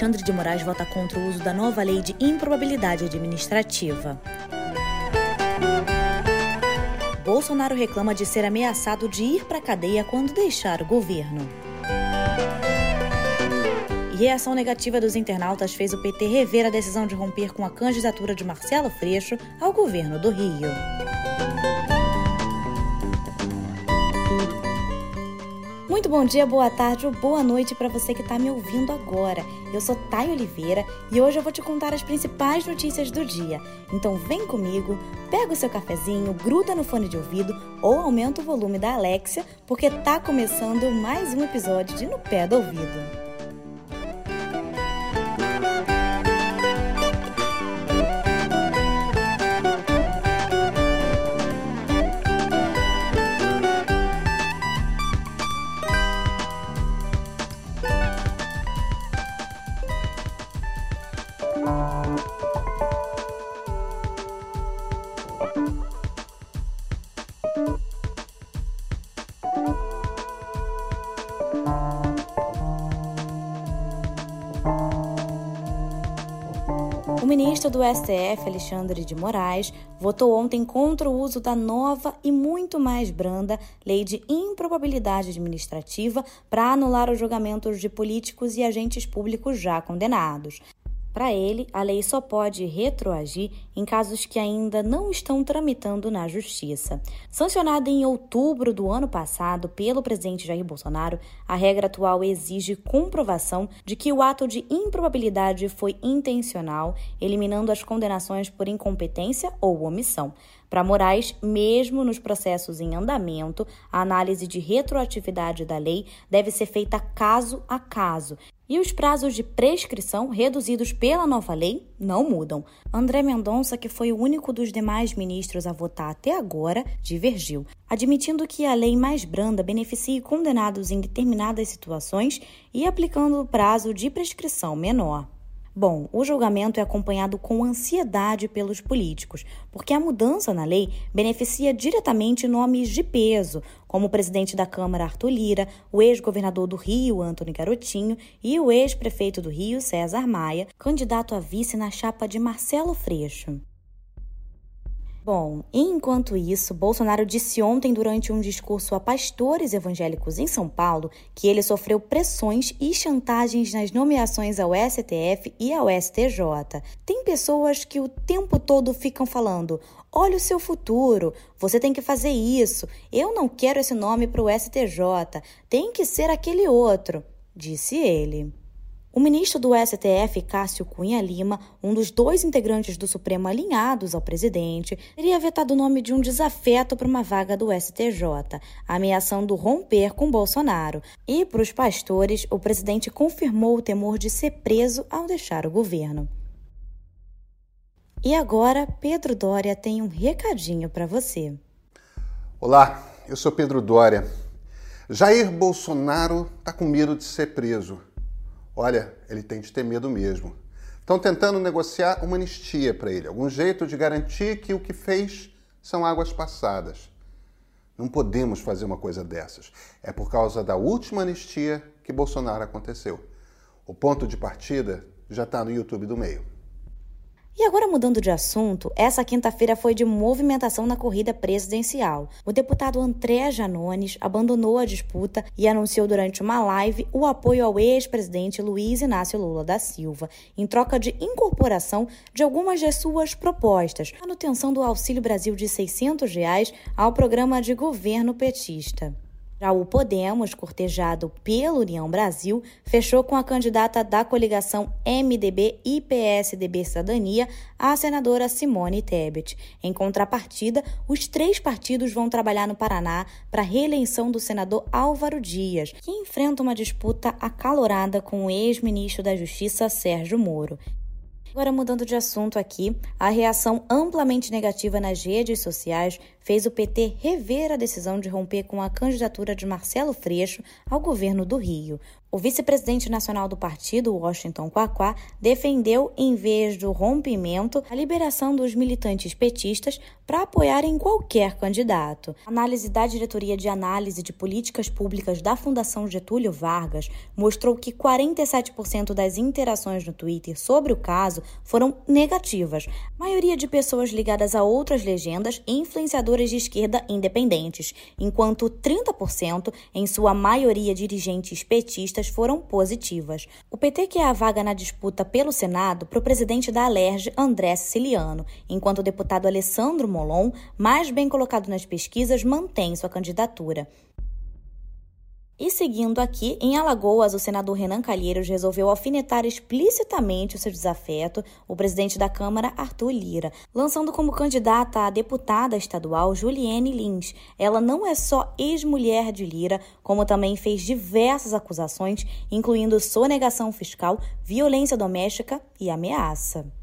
Alexandre de Moraes vota contra o uso da nova lei de improbabilidade administrativa. Bolsonaro reclama de ser ameaçado de ir para cadeia quando deixar o governo. Reação negativa dos internautas fez o PT rever a decisão de romper com a candidatura de Marcelo Freixo ao governo do Rio. Muito bom dia, boa tarde ou boa noite para você que está me ouvindo agora. Eu sou Thay Oliveira e hoje eu vou te contar as principais notícias do dia. Então vem comigo, pega o seu cafezinho, gruda no fone de ouvido ou aumenta o volume da Alexia, porque tá começando mais um episódio de No Pé do Ouvido. Ministro do STF, Alexandre de Moraes, votou ontem contra o uso da nova e muito mais branda lei de improbabilidade administrativa para anular os julgamentos de políticos e agentes públicos já condenados. Para ele, a lei só pode retroagir em casos que ainda não estão tramitando na Justiça. Sancionada em outubro do ano passado pelo presidente Jair Bolsonaro, a regra atual exige comprovação de que o ato de improbabilidade foi intencional, eliminando as condenações por incompetência ou omissão. Para Moraes, mesmo nos processos em andamento, a análise de retroatividade da lei deve ser feita caso a caso e os prazos de prescrição, reduzidos pela nova lei, não mudam. André Mendonça, que foi o único dos demais ministros a votar até agora, divergiu, admitindo que a lei mais branda beneficie condenados em determinadas situações e aplicando o prazo de prescrição menor. Bom, o julgamento é acompanhado com ansiedade pelos políticos, porque a mudança na lei beneficia diretamente nomes de peso, como o presidente da Câmara Arthur Lira, o ex-governador do Rio, Antônio Garotinho, e o ex-prefeito do Rio, César Maia, candidato a vice na chapa de Marcelo Freixo. Bom, enquanto isso, Bolsonaro disse ontem durante um discurso a pastores evangélicos em São Paulo que ele sofreu pressões e chantagens nas nomeações ao STF e ao STJ. Tem pessoas que o tempo todo ficam falando: olha o seu futuro, você tem que fazer isso, eu não quero esse nome para o STJ, tem que ser aquele outro, disse ele. O ministro do STF, Cássio Cunha Lima, um dos dois integrantes do Supremo alinhados ao presidente, teria vetado o nome de um desafeto para uma vaga do STJ, ameaçando romper com Bolsonaro. E para os pastores, o presidente confirmou o temor de ser preso ao deixar o governo. E agora, Pedro Dória tem um recadinho para você. Olá, eu sou Pedro Dória. Jair Bolsonaro está com medo de ser preso. Olha, ele tem de ter medo mesmo. Estão tentando negociar uma anistia para ele, algum jeito de garantir que o que fez são águas passadas. Não podemos fazer uma coisa dessas. É por causa da última anistia que Bolsonaro aconteceu. O ponto de partida já está no YouTube do meio. E agora mudando de assunto, essa quinta-feira foi de movimentação na corrida presidencial. O deputado André Janones abandonou a disputa e anunciou durante uma live o apoio ao ex-presidente Luiz Inácio Lula da Silva, em troca de incorporação de algumas de suas propostas, manutenção do Auxílio Brasil de 600 reais ao programa de governo petista. Já o Podemos, cortejado pela União Brasil, fechou com a candidata da coligação MDB e PSDB Cidadania, a senadora Simone Tebet. Em contrapartida, os três partidos vão trabalhar no Paraná para a reeleição do senador Álvaro Dias, que enfrenta uma disputa acalorada com o ex-ministro da Justiça Sérgio Moro. Agora, mudando de assunto aqui, a reação amplamente negativa nas redes sociais fez o PT rever a decisão de romper com a candidatura de Marcelo Freixo ao governo do Rio. O vice-presidente nacional do partido, Washington Quaquá, defendeu, em vez do rompimento, a liberação dos militantes petistas para apoiarem qualquer candidato. A análise da Diretoria de Análise de Políticas Públicas da Fundação Getúlio Vargas mostrou que 47% das interações no Twitter sobre o caso foram negativas, a maioria de pessoas ligadas a outras legendas influenciadores de esquerda independentes, enquanto 30%, em sua maioria dirigentes petistas, foram positivas. O PT quer a vaga na disputa pelo Senado para o presidente da Alerj, André Siciliano, enquanto o deputado Alessandro Molon, mais bem colocado nas pesquisas, mantém sua candidatura. E seguindo aqui, em Alagoas, o senador Renan Calheiros resolveu alfinetar explicitamente o seu desafeto o presidente da Câmara, Arthur Lira, lançando como candidata a deputada estadual Juliene Lins. Ela não é só ex-mulher de Lira, como também fez diversas acusações, incluindo sonegação fiscal, violência doméstica e ameaça.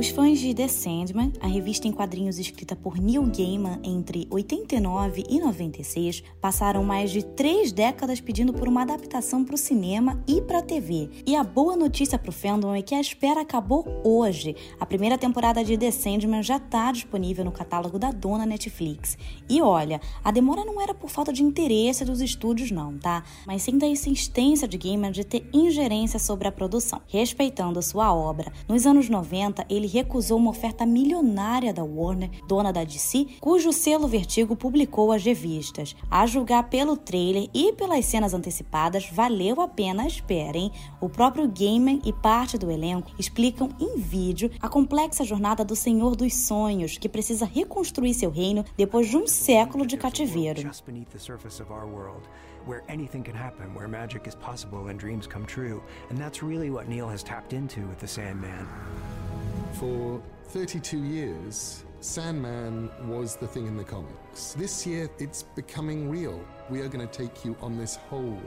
Os fãs de The Sandman, a revista em quadrinhos escrita por Neil Gaiman entre 89 e 96, passaram mais de três décadas pedindo por uma adaptação para o cinema e para a TV. E a boa notícia para o fandom é que a espera acabou hoje. A primeira temporada de The Sandman já está disponível no catálogo da dona Netflix. E olha, a demora não era por falta de interesse dos estúdios não, tá? Mas sim da insistência de Gaiman de ter ingerência sobre a produção, respeitando sua obra. Nos anos 90, ele recusou uma oferta milionária da Warner, dona da DC, cujo selo Vertigo publicou as revistas. A julgar pelo trailer e pelas cenas antecipadas, valeu a pena hein? O próprio Gaiman e parte do elenco explicam em vídeo a complexa jornada do Senhor dos Sonhos, que precisa reconstruir seu reino depois de um século de cativeiro. where anything can happen, where magic is possible and dreams come true. And that's really what Neil has tapped into with The Sandman. For 32 years, Sandman was the thing in the comics. This year, it's becoming real. We are going to take you on this whole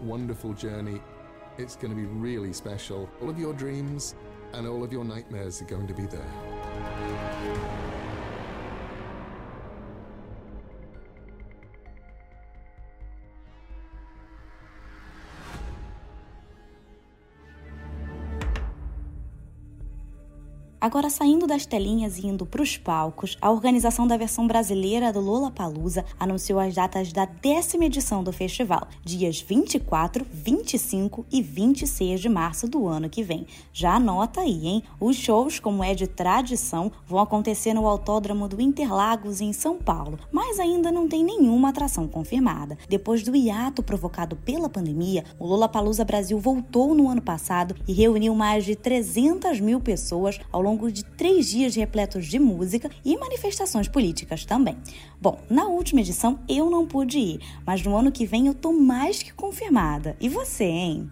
wonderful journey. It's going to be really special. All of your dreams and all of your nightmares are going to be there. Agora, saindo das telinhas e indo para os palcos, a organização da versão brasileira do Lola Palusa anunciou as datas da décima edição do festival, dias 24, 25 e 26 de março do ano que vem. Já anota aí, hein? Os shows, como é de tradição, vão acontecer no Autódromo do Interlagos, em São Paulo, mas ainda não tem nenhuma atração confirmada. Depois do hiato provocado pela pandemia, o Lola Palusa Brasil voltou no ano passado e reuniu mais de 300 mil pessoas ao longo de três dias repletos de música e manifestações políticas também. Bom, na última edição eu não pude ir, mas no ano que vem eu tô mais que confirmada. E você, hein?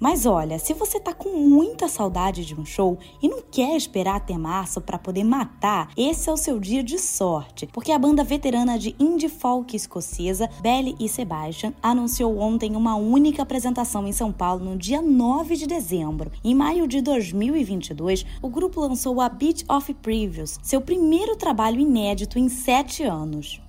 Mas olha, se você tá com muita saudade de um show e não quer esperar até março para poder matar, esse é o seu dia de sorte, porque a banda veterana de indie folk escocesa, Belly e Sebastian, anunciou ontem uma única apresentação em São Paulo no dia 9 de dezembro. Em maio de 2022, o grupo lançou a Beat of Previews, seu primeiro trabalho inédito em sete anos.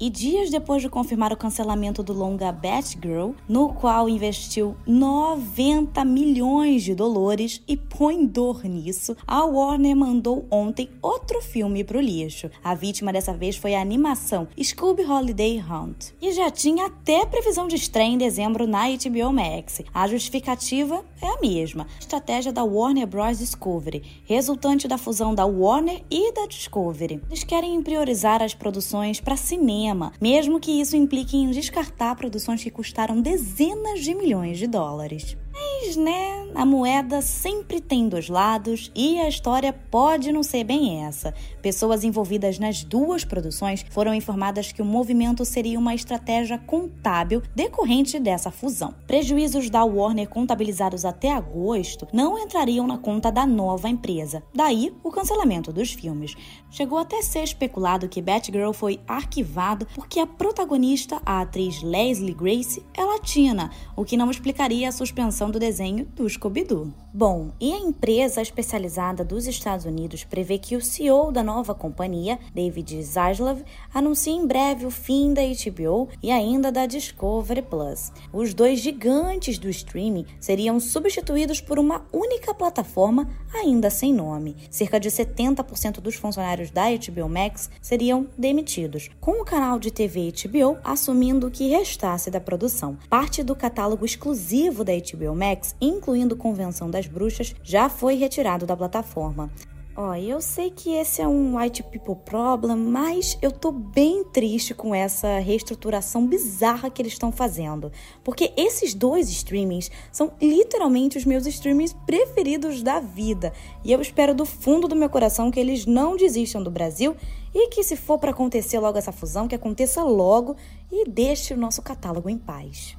E dias depois de confirmar o cancelamento do longa Batgirl, no qual investiu 90 milhões de dólares e põe dor nisso, a Warner mandou ontem outro filme pro lixo. A vítima dessa vez foi a animação Scooby Holiday Hunt, e já tinha até previsão de estreia em dezembro na HBO Max. A justificativa é a mesma, estratégia da Warner Bros. Discovery, resultante da fusão da Warner e da Discovery. Eles querem priorizar as produções para cinema cinema, mesmo que isso implique em descartar produções que custaram dezenas de milhões de dólares. Mas né, a moeda sempre tem dois lados e a história pode não ser bem essa. Pessoas envolvidas nas duas produções foram informadas que o movimento seria uma estratégia contábil decorrente dessa fusão. Prejuízos da Warner contabilizados até agosto não entrariam na conta da nova empresa. Daí o cancelamento dos filmes. Chegou até ser especulado que Batgirl foi arquivado porque a protagonista, a atriz Leslie Grace, é latina, o que não explicaria a suspensão do desenho do Scooby-Doo. Bom, e a empresa especializada dos Estados Unidos prevê que o CEO da nova companhia, David Zaslav, anuncie em breve o fim da HBO e ainda da Discovery Plus. Os dois gigantes do streaming seriam substituídos por uma única plataforma ainda sem nome. Cerca de 70% dos funcionários da HBO Max seriam demitidos, com o canal de TV HBO assumindo o que restasse da produção. Parte do catálogo exclusivo da HBO Max, incluindo Convenção das Bruxas, já foi retirado da plataforma. Ó, eu sei que esse é um white people problem, mas eu tô bem triste com essa reestruturação bizarra que eles estão fazendo. Porque esses dois streamings são literalmente os meus streamings preferidos da vida. E eu espero do fundo do meu coração que eles não desistam do Brasil e que, se for para acontecer logo essa fusão, que aconteça logo e deixe o nosso catálogo em paz.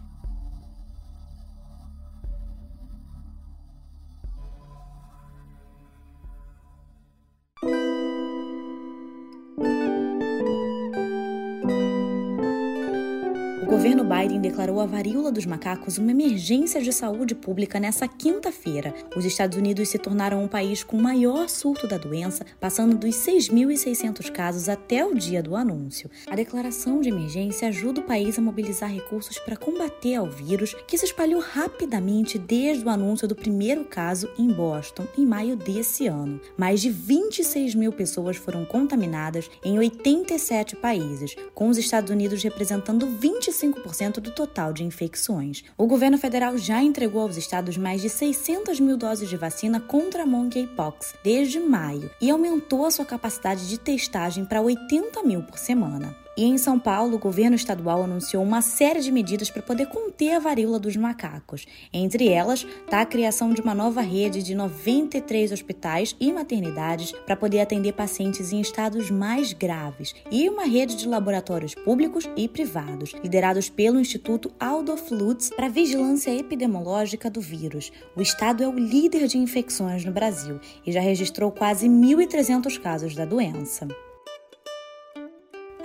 Governo Biden declarou a varíola dos macacos uma emergência de saúde pública nessa quinta-feira. Os Estados Unidos se tornaram um país com o maior surto da doença, passando dos 6.600 casos até o dia do anúncio. A declaração de emergência ajuda o país a mobilizar recursos para combater ao vírus, que se espalhou rapidamente desde o anúncio do primeiro caso em Boston, em maio desse ano. Mais de 26 mil pessoas foram contaminadas em 87 países, com os Estados Unidos representando 25 25% do total de infecções. O governo federal já entregou aos estados mais de 600 mil doses de vacina contra a monkeypox desde maio e aumentou a sua capacidade de testagem para 80 mil por semana. E em São Paulo, o governo estadual anunciou uma série de medidas para poder conter a varíola dos macacos. Entre elas, está a criação de uma nova rede de 93 hospitais e maternidades para poder atender pacientes em estados mais graves, e uma rede de laboratórios públicos e privados, liderados pelo Instituto Adolf Lutz para vigilância epidemiológica do vírus. O estado é o líder de infecções no Brasil e já registrou quase 1.300 casos da doença.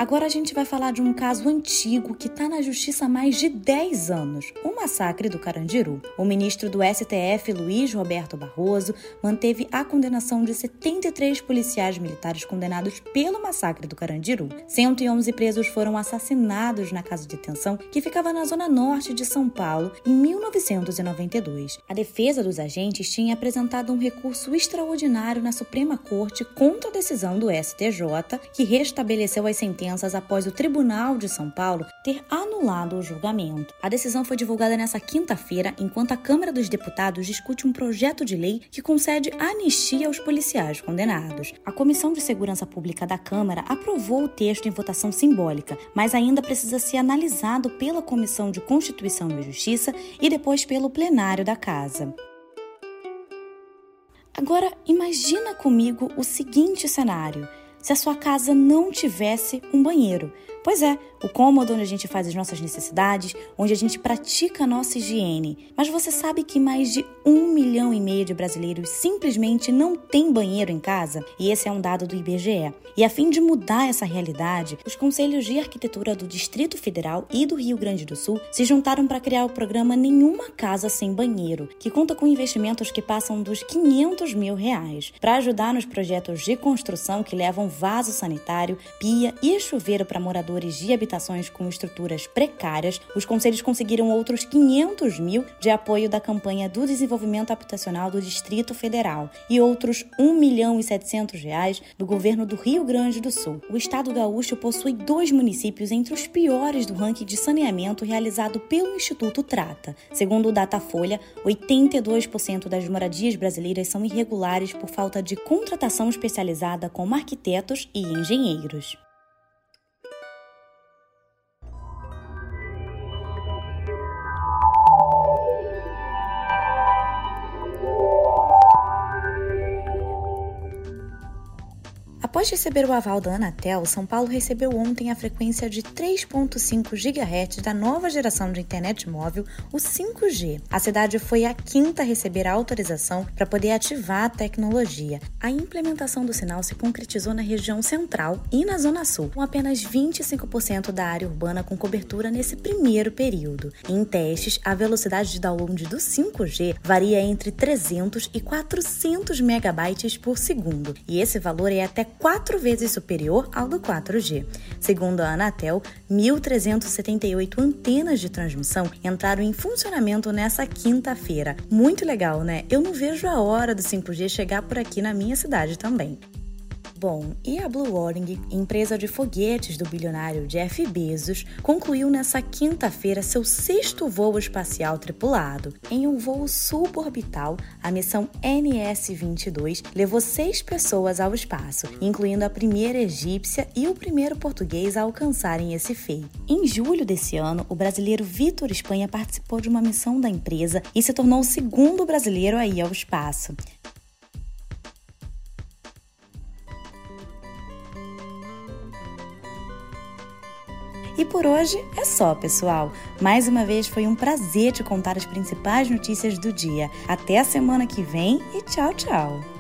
Agora a gente vai falar de um caso antigo que está na justiça há mais de 10 anos, o massacre do Carandiru. O ministro do STF, Luiz Roberto Barroso, manteve a condenação de 73 policiais militares condenados pelo massacre do Carandiru. 111 presos foram assassinados na casa de detenção que ficava na zona norte de São Paulo em 1992. A defesa dos agentes tinha apresentado um recurso extraordinário na Suprema Corte contra a decisão do STJ, que restabeleceu as sentenças após o Tribunal de São Paulo ter anulado o julgamento. A decisão foi divulgada nesta quinta-feira, enquanto a Câmara dos Deputados discute um projeto de lei que concede anistia aos policiais condenados. A Comissão de Segurança Pública da Câmara aprovou o texto em votação simbólica, mas ainda precisa ser analisado pela Comissão de Constituição e Justiça e depois pelo plenário da Casa. Agora, imagina comigo o seguinte cenário: se a sua casa não tivesse um banheiro. Pois é, o cômodo onde a gente faz as nossas necessidades, onde a gente pratica a nossa higiene. Mas você sabe que mais de um milhão e meio de brasileiros simplesmente não tem banheiro em casa? E esse é um dado do IBGE. E a fim de mudar essa realidade, os conselhos de arquitetura do Distrito Federal e do Rio Grande do Sul se juntaram para criar o programa Nenhuma Casa Sem Banheiro, que conta com investimentos que passam dos 500 mil reais, para ajudar nos projetos de construção que levam vaso sanitário, pia e chuveiro para moradores de habitação habitações com estruturas precárias, os conselhos conseguiram outros 500 mil de apoio da campanha do desenvolvimento habitacional do Distrito Federal e outros 1 milhão e 700 reais do governo do Rio Grande do Sul. O estado gaúcho possui dois municípios entre os piores do ranking de saneamento realizado pelo Instituto Trata. Segundo o Datafolha, 82% das moradias brasileiras são irregulares por falta de contratação especializada como arquitetos e engenheiros. Após receber o aval da Anatel, São Paulo recebeu ontem a frequência de 3.5 GHz da nova geração de internet móvel, o 5G. A cidade foi a quinta a receber a autorização para poder ativar a tecnologia. A implementação do sinal se concretizou na região central e na zona sul, com apenas 25% da área urbana com cobertura nesse primeiro período. Em testes, a velocidade de download do 5G varia entre 300 e 400 megabytes por segundo, e esse valor é até quatro vezes superior ao do 4G. Segundo a Anatel, 1.378 antenas de transmissão entraram em funcionamento nessa quinta-feira. Muito legal, né? Eu não vejo a hora do 5G chegar por aqui na minha cidade também. Bom, e a Blue Origin, empresa de foguetes do bilionário Jeff Bezos, concluiu nessa quinta-feira seu sexto voo espacial tripulado. Em um voo suborbital, a missão NS-22 levou seis pessoas ao espaço, incluindo a primeira egípcia e o primeiro português a alcançarem esse feito. Em julho desse ano, o brasileiro Vitor Espanha participou de uma missão da empresa e se tornou o segundo brasileiro a ir ao espaço. E por hoje é só, pessoal. Mais uma vez foi um prazer te contar as principais notícias do dia. Até a semana que vem e tchau, tchau!